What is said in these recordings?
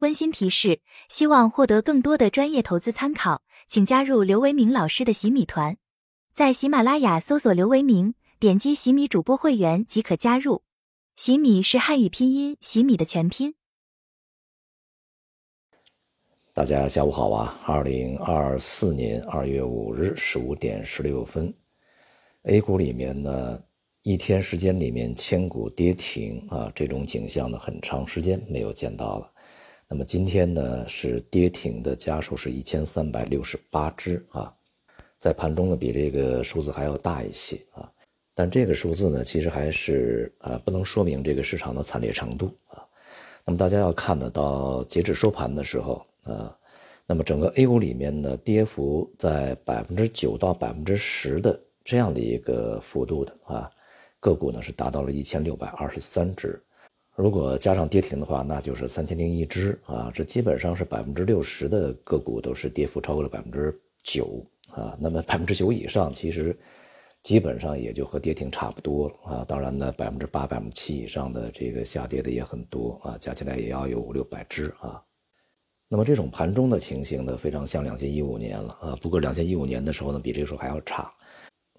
温馨提示：希望获得更多的专业投资参考，请加入刘维明老师的洗米团，在喜马拉雅搜索刘维明，点击洗米主播会员即可加入。洗米是汉语拼音洗米的全拼。大家下午好啊！二零二四年二月五日十五点十六分，A 股里面呢，一天时间里面千股跌停啊，这种景象呢，很长时间没有见到了。那么今天呢，是跌停的家数是一千三百六十八只啊，在盘中呢比这个数字还要大一些啊，但这个数字呢，其实还是啊不能说明这个市场的惨烈程度啊。那么大家要看得到，截止收盘的时候啊，那么整个 A 股里面呢，跌幅在百分之九到百分之十的这样的一个幅度的啊，个股呢是达到了一千六百二十三只。如果加上跌停的话，那就是三千零一只啊，这基本上是百分之六十的个股都是跌幅超过了百分之九啊。那么百分之九以上，其实基本上也就和跌停差不多啊。当然呢，百分之八、百分之七以上的这个下跌的也很多啊，加起来也要有五六百只啊。那么这种盘中的情形呢，非常像两千一五年了啊。不过两千一五年的时候呢，比这个时候还要差，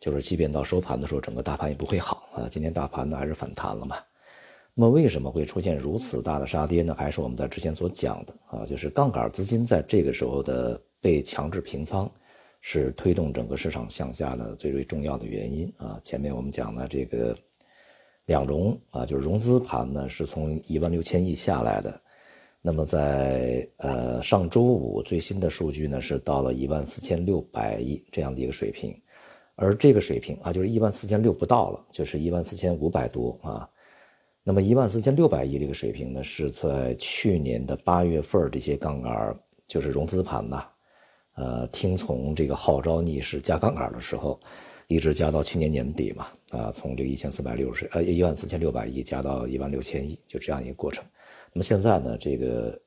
就是即便到收盘的时候，整个大盘也不会好啊。今天大盘呢还是反弹了嘛。那么为什么会出现如此大的杀跌呢？还是我们在之前所讲的啊，就是杠杆资金在这个时候的被强制平仓，是推动整个市场向下的最最重要的原因啊。前面我们讲的这个两融啊，就是融资盘呢是从一万六千亿下来的，那么在呃上周五最新的数据呢是到了一万四千六百亿这样的一个水平，而这个水平啊就是一万四千六不到了，就是一万四千五百多啊。那么一万四千六百亿这个水平呢，是在去年的八月份这些杠杆就是融资盘呐，呃，听从这个号召逆势加杠杆的时候，一直加到去年年底嘛，啊，从这个一千四百六十呃一万四千六百亿加到一万六千亿，就这样一个过程。那么现在呢，这个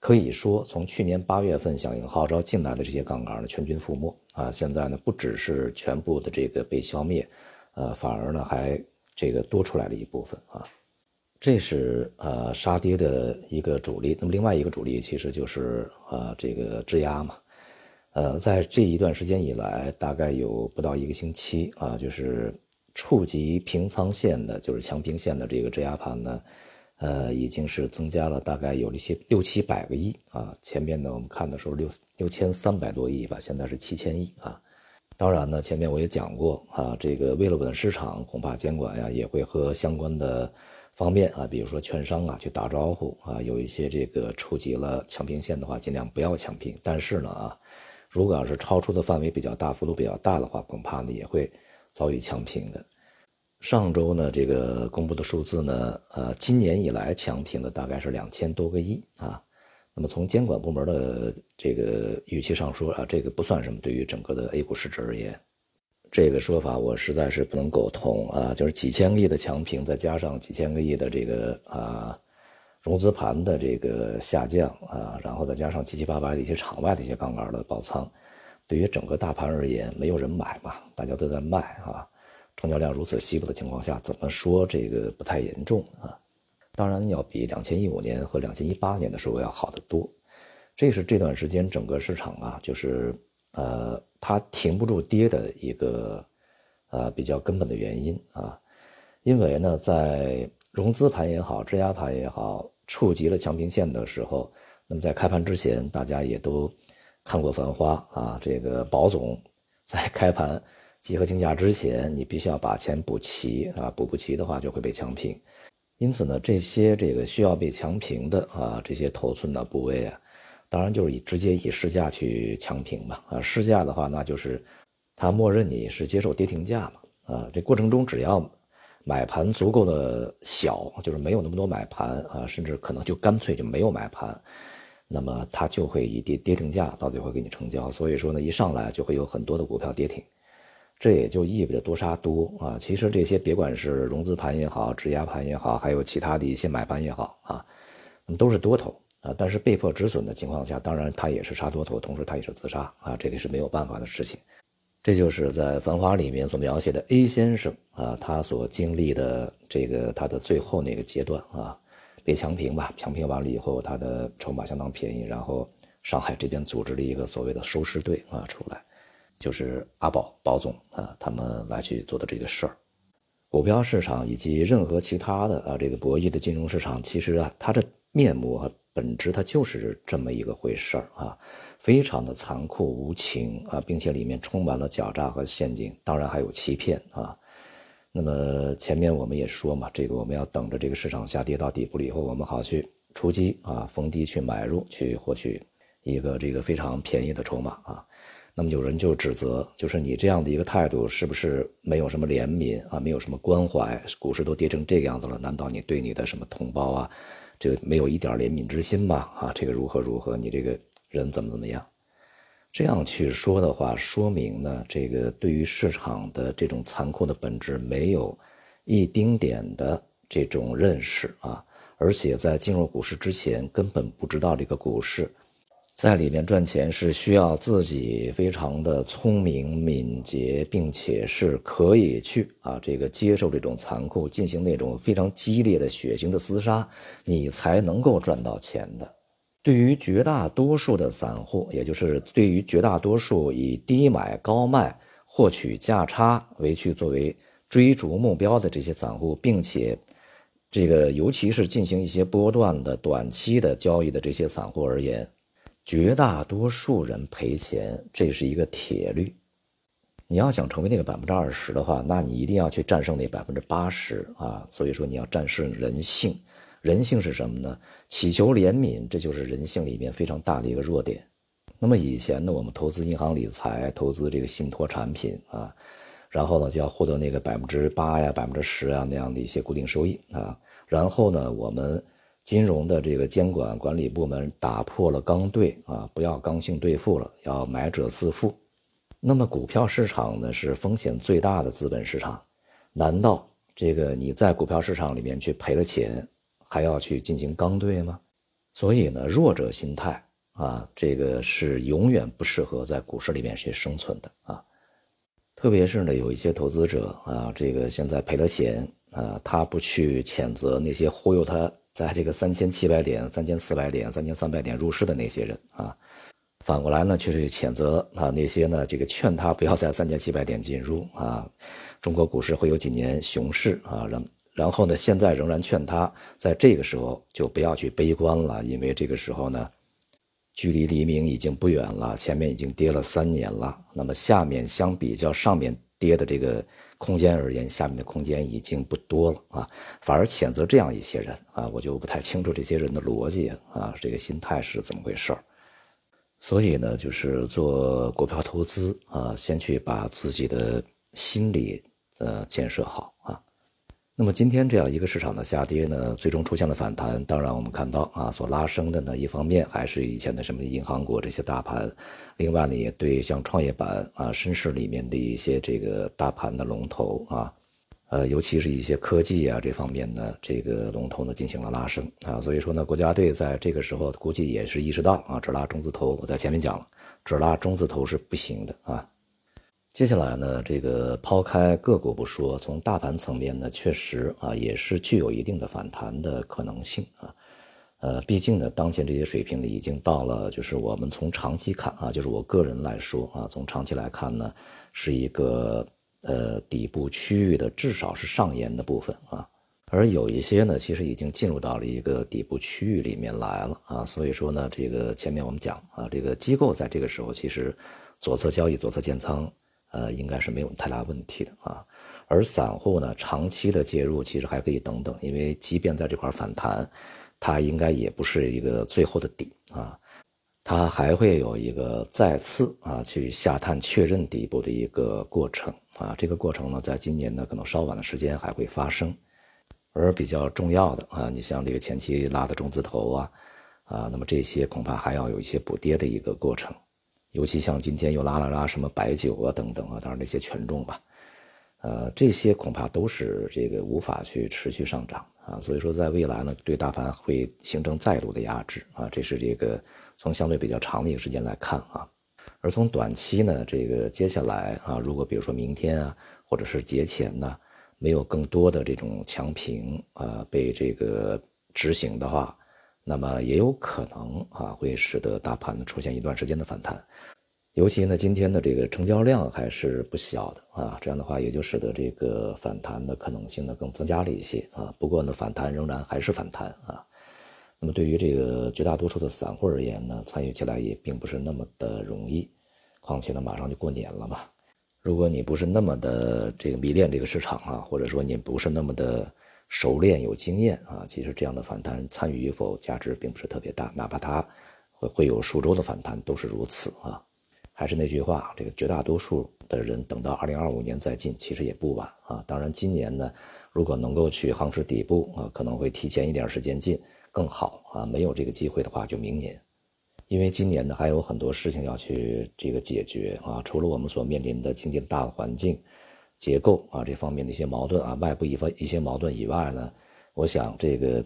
可以说从去年八月份响应号召进来的这些杠杆呢，全军覆没啊。现在呢，不只是全部的这个被消灭，呃，反而呢还这个多出来了一部分啊。这是呃杀跌的一个主力，那么另外一个主力其实就是呃这个质押嘛，呃在这一段时间以来，大概有不到一个星期啊，就是触及平仓线的，就是强平线的这个质押盘呢，呃已经是增加了大概有一些六七百个亿啊，前面呢我们看的时候六六千三百多亿吧，现在是七千亿啊，当然呢前面我也讲过啊，这个为了稳市场，恐怕监管呀也会和相关的。方便啊，比如说券商啊去打招呼啊，有一些这个触及了强平线的话，尽量不要强平。但是呢啊，如果要是超出的范围比较大，幅度比较大的话，恐怕呢也会遭遇强平的。上周呢这个公布的数字呢，呃，今年以来强平的大概是两千多个亿啊。那么从监管部门的这个语气上说啊，这个不算什么，对于整个的 A 股市值而言。这个说法我实在是不能苟同啊！就是几千个亿的强平，再加上几千个亿的这个啊融资盘的这个下降啊，然后再加上七七八八的一些场外的一些杠杆的爆仓，对于整个大盘而言，没有人买嘛，大家都在卖啊，成交量如此稀薄的情况下，怎么说这个不太严重啊？当然要比两千一五年和两千一八年的时候要好得多。这是这段时间整个市场啊，就是呃。它停不住跌的一个，呃，比较根本的原因啊，因为呢，在融资盘也好，质押盘也好，触及了强平线的时候，那么在开盘之前，大家也都看过《繁花》啊，这个保总在开盘集合竞价之前，你必须要把钱补齐啊，补不齐的话就会被强平，因此呢，这些这个需要被强平的啊，这些头寸的部位啊。当然就是以直接以市价去强平嘛，啊，市价的话，那就是他默认你是接受跌停价嘛，啊，这过程中只要买盘足够的小，就是没有那么多买盘啊，甚至可能就干脆就没有买盘，那么他就会以跌跌停价到底会给你成交。所以说呢，一上来就会有很多的股票跌停，这也就意味着多杀多啊。其实这些别管是融资盘也好，质押盘也好，还有其他的一些买盘也好啊，那么都是多头。啊，但是被迫止损的情况下，当然他也是杀多头，同时他也是自杀啊，这个是没有办法的事情。这就是在《繁花》里面所描写的 A 先生啊，他所经历的这个他的最后那个阶段啊，被强平吧，强平完了以后，他的筹码相当便宜，然后上海这边组织了一个所谓的收尸队啊出来，就是阿宝宝总啊他们来去做的这个事儿。股票市场以及任何其他的啊，这个博弈的金融市场，其实啊，它的面目和本质，它就是这么一个回事儿啊，非常的残酷无情啊，并且里面充满了狡诈和陷阱，当然还有欺骗啊。那么前面我们也说嘛，这个我们要等着这个市场下跌到底部了以后，我们好去出击啊，逢低去买入，去获取一个这个非常便宜的筹码啊。那么有人就指责，就是你这样的一个态度，是不是没有什么怜悯啊，没有什么关怀？股市都跌成这个样子了，难道你对你的什么同胞啊，就没有一点怜悯之心吧？啊，这个如何如何？你这个人怎么怎么样？这样去说的话，说明呢，这个对于市场的这种残酷的本质没有一丁点的这种认识啊，而且在进入股市之前，根本不知道这个股市。在里面赚钱是需要自己非常的聪明敏捷，并且是可以去啊这个接受这种残酷，进行那种非常激烈的血腥的厮杀，你才能够赚到钱的。对于绝大多数的散户，也就是对于绝大多数以低买高卖获取价差为去作为追逐目标的这些散户，并且这个尤其是进行一些波段的短期的交易的这些散户而言。绝大多数人赔钱，这是一个铁律。你要想成为那个百分之二十的话，那你一定要去战胜那百分之八十啊！所以说你要战胜人性。人性是什么呢？祈求怜悯，这就是人性里面非常大的一个弱点。那么以前呢，我们投资银行理财，投资这个信托产品啊，然后呢就要获得那个百分之八呀、百分之十啊那样的一些固定收益啊，然后呢我们。金融的这个监管管理部门打破了刚兑啊，不要刚性兑付了，要买者自负。那么股票市场呢是风险最大的资本市场，难道这个你在股票市场里面去赔了钱，还要去进行刚兑吗？所以呢，弱者心态啊，这个是永远不适合在股市里面去生存的啊。特别是呢，有一些投资者啊，这个现在赔了钱啊，他不去谴责那些忽悠他。在这个三千七百点、三千四百点、三千三百点入市的那些人啊，反过来呢，却是谴责啊那些呢，这个劝他不要在三千七百点进入啊，中国股市会有几年熊市啊，然然后呢，现在仍然劝他在这个时候就不要去悲观了，因为这个时候呢，距离黎明已经不远了，前面已经跌了三年了，那么下面相比较上面跌的这个。空间而言，下面的空间已经不多了啊，反而谴责这样一些人啊，我就不太清楚这些人的逻辑啊，这个心态是怎么回事儿。所以呢，就是做股票投资啊，先去把自己的心理呃建设好。那么今天这样一个市场的下跌呢，最终出现了反弹。当然，我们看到啊，所拉升的呢，一方面还是以前的什么银行股这些大盘，另外呢，也对像创业板啊、深市里面的一些这个大盘的龙头啊，呃，尤其是一些科技啊这方面呢，这个龙头呢进行了拉升啊。所以说呢，国家队在这个时候估计也是意识到啊，只拉中字头，我在前面讲了，只拉中字头是不行的啊。接下来呢，这个抛开个股不说，从大盘层面呢，确实啊也是具有一定的反弹的可能性啊。呃，毕竟呢，当前这些水平呢，已经到了，就是我们从长期看啊，就是我个人来说啊，从长期来看呢，是一个呃底部区域的，至少是上沿的部分啊。而有一些呢，其实已经进入到了一个底部区域里面来了啊。所以说呢，这个前面我们讲啊，这个机构在这个时候其实左侧交易、左侧建仓。呃，应该是没有太大问题的啊。而散户呢，长期的介入其实还可以等等，因为即便在这块反弹，它应该也不是一个最后的底啊，它还会有一个再次啊去下探确认底部的一个过程啊。这个过程呢，在今年呢可能稍晚的时间还会发生。而比较重要的啊，你像这个前期拉的中字头啊，啊，那么这些恐怕还要有一些补跌的一个过程。尤其像今天又拉了拉什么白酒啊等等啊，当然这些权重吧，呃，这些恐怕都是这个无法去持续上涨啊，所以说在未来呢，对大盘会形成再度的压制啊，这是这个从相对比较长的一个时间来看啊，而从短期呢，这个接下来啊，如果比如说明天啊，或者是节前呢，没有更多的这种强平啊被这个执行的话，那么也有可能啊，会使得大盘呢出现一段时间的反弹。尤其呢，今天的这个成交量还是不小的啊，这样的话也就使得这个反弹的可能性呢更增加了一些啊。不过呢，反弹仍然还是反弹啊。那么对于这个绝大多数的散户而言呢，参与起来也并不是那么的容易。况且呢，马上就过年了嘛，如果你不是那么的这个迷恋这个市场啊，或者说你不是那么的熟练有经验啊，其实这样的反弹参与与否价值并不是特别大，哪怕它会会有数周的反弹都是如此啊。还是那句话，这个绝大多数的人等到二零二五年再进，其实也不晚啊。当然，今年呢，如果能够去夯实底部啊，可能会提前一点时间进更好啊。没有这个机会的话，就明年，因为今年呢还有很多事情要去这个解决啊。除了我们所面临的经济大环境、结构啊这方面的一些矛盾啊，外部一方一些矛盾以外呢，我想这个。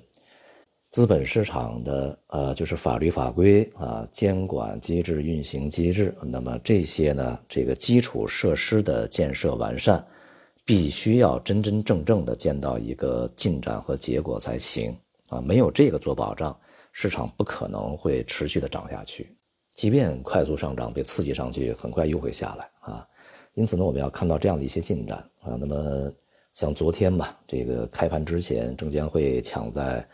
资本市场的呃，就是法律法规啊，监管机制、运行机制，那么这些呢，这个基础设施的建设完善，必须要真真正正的见到一个进展和结果才行啊！没有这个做保障，市场不可能会持续的涨下去，即便快速上涨被刺激上去，很快又会下来啊！因此呢，我们要看到这样的一些进展啊。那么像昨天吧，这个开盘之前，证监会抢在。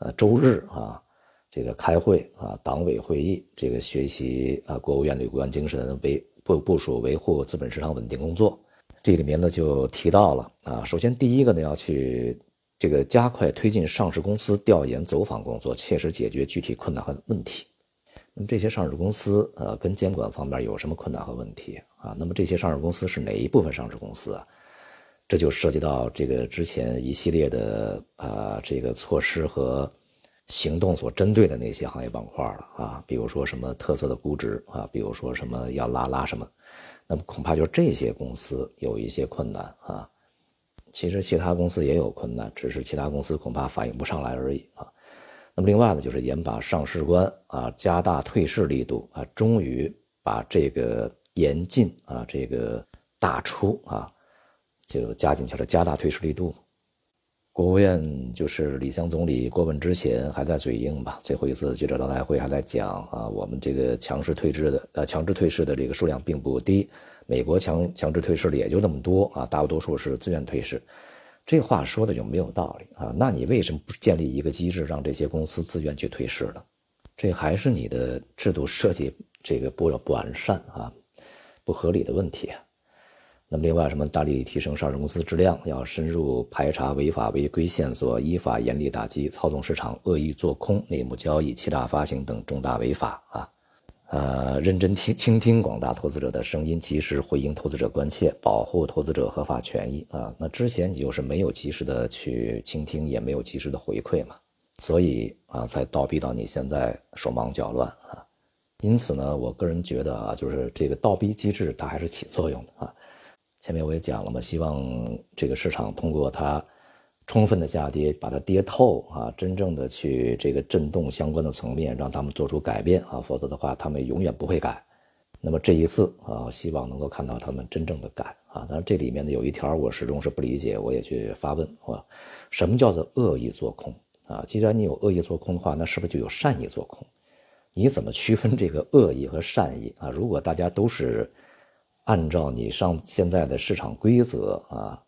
呃，周日啊，这个开会啊，党委会议，这个学习啊，国务院的有关精神，维部部署维护资本市场稳定工作，这里面呢就提到了啊，首先第一个呢要去这个加快推进上市公司调研走访工作，切实解决具体困难和问题。那么这些上市公司呃，跟监管方面有什么困难和问题啊？那么这些上市公司是哪一部分上市公司啊？这就涉及到这个之前一系列的啊这个措施和行动所针对的那些行业板块了啊，比如说什么特色的估值啊，比如说什么要拉拉什么，那么恐怕就这些公司有一些困难啊。其实其他公司也有困难，只是其他公司恐怕反应不上来而已啊。那么另外呢，就是严把上市关啊，加大退市力度啊，终于把这个严禁啊这个大出啊。就加紧去了，加大退市力度。国务院就是李强总理过问之前还在嘴硬吧？最后一次记者招待会还在讲啊，我们这个强势退市的呃强制退市的这个数量并不低，美国强强制退市的也就那么多啊，大多数是自愿退市。这话说的就没有道理啊？那你为什么不建立一个机制，让这些公司自愿去退市呢？这还是你的制度设计这个不不完善啊，不合理的问题。那么，另外什么大力提升上市公司质量，要深入排查违法违规线索，依法严厉打击操纵市场、恶意做空、内幕交易、欺诈发行等重大违法啊！呃，认真听倾听广大投资者的声音，及时回应投资者关切，保护投资者合法权益啊！那之前你就是没有及时的去倾听，也没有及时的回馈嘛，所以啊，才倒逼到你现在手忙脚乱啊！因此呢，我个人觉得啊，就是这个倒逼机制它还是起作用的啊。前面我也讲了嘛，希望这个市场通过它充分的下跌，把它跌透啊，真正的去这个震动相关的层面，让他们做出改变啊，否则的话他们永远不会改。那么这一次啊，希望能够看到他们真正的改啊。当然这里面呢有一条我始终是不理解，我也去发问啊，什么叫做恶意做空啊？既然你有恶意做空的话，那是不是就有善意做空？你怎么区分这个恶意和善意啊？如果大家都是。按照你上现在的市场规则啊，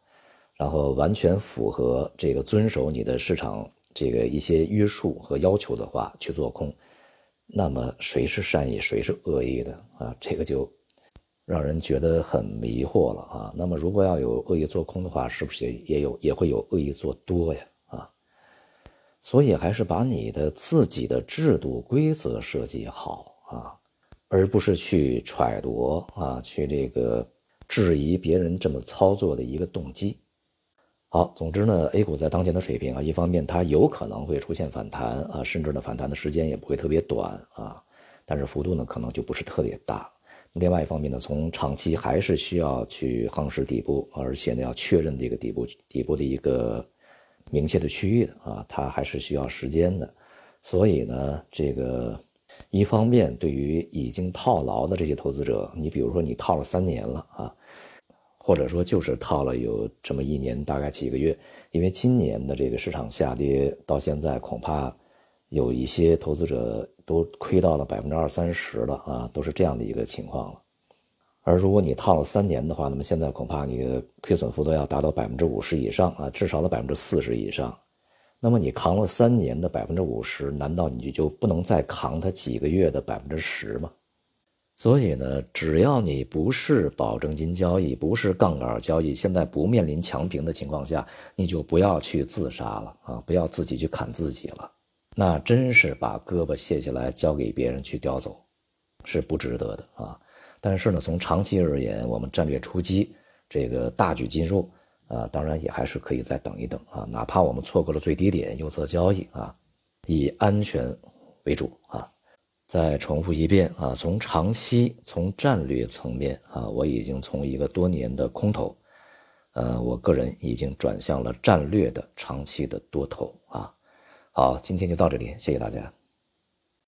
然后完全符合这个遵守你的市场这个一些约束和要求的话去做空，那么谁是善意，谁是恶意的啊？这个就让人觉得很迷惑了啊。那么如果要有恶意做空的话，是不是也也有也会有恶意做多呀？啊，所以还是把你的自己的制度规则设计好啊。而不是去揣度啊，去这个质疑别人这么操作的一个动机。好，总之呢，A 股在当前的水平啊，一方面它有可能会出现反弹啊，甚至呢反弹的时间也不会特别短啊，但是幅度呢可能就不是特别大。另外一方面呢，从长期还是需要去夯实底部，而且呢要确认这个底部底部的一个明确的区域的啊，它还是需要时间的。所以呢，这个。一方面，对于已经套牢的这些投资者，你比如说你套了三年了啊，或者说就是套了有这么一年大概几个月，因为今年的这个市场下跌到现在，恐怕有一些投资者都亏到了百分之二三十了啊，都是这样的一个情况了。而如果你套了三年的话，那么现在恐怕你的亏损幅度要达到百分之五十以上啊，至少的百分之四十以上。那么你扛了三年的百分之五十，难道你就不能再扛它几个月的百分之十吗？所以呢，只要你不是保证金交易，不是杠杆交易，现在不面临强平的情况下，你就不要去自杀了啊！不要自己去砍自己了，那真是把胳膊卸下来交给别人去叼走，是不值得的啊！但是呢，从长期而言，我们战略出击，这个大举进入。啊，当然也还是可以再等一等啊，哪怕我们错过了最低点，右侧交易啊，以安全为主啊。再重复一遍啊，从长期从战略层面啊，我已经从一个多年的空头，呃，我个人已经转向了战略的长期的多头啊。好，今天就到这里，谢谢大家。